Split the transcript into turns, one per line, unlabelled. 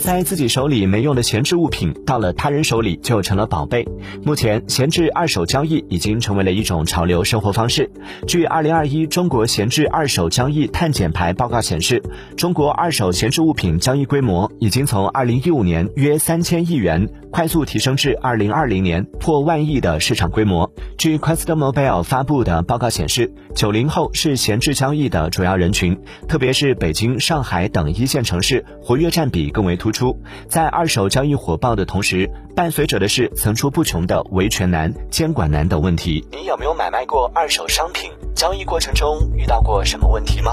在自己手里没用的闲置物品，到了他人手里就成了宝贝。目前，闲置二手交易已经成为了一种潮流生活方式。据二零二一中国闲置二手交易碳减排报告显示，中国二手闲置物品交易规模已经从二零一五年约三千亿元，快速提升至二零二零年破万亿的市场规模。据 QuestMobile 发布的报告显示，九零后是闲置交易的主要人群，特别是北京、上海等一线城市，活跃占比比更为突。出，在二手交易火爆的同时，伴随着的是层出不穷的维权难、监管难等问题。你有没有买卖过二手商品？交易过程中遇到过什么问题吗？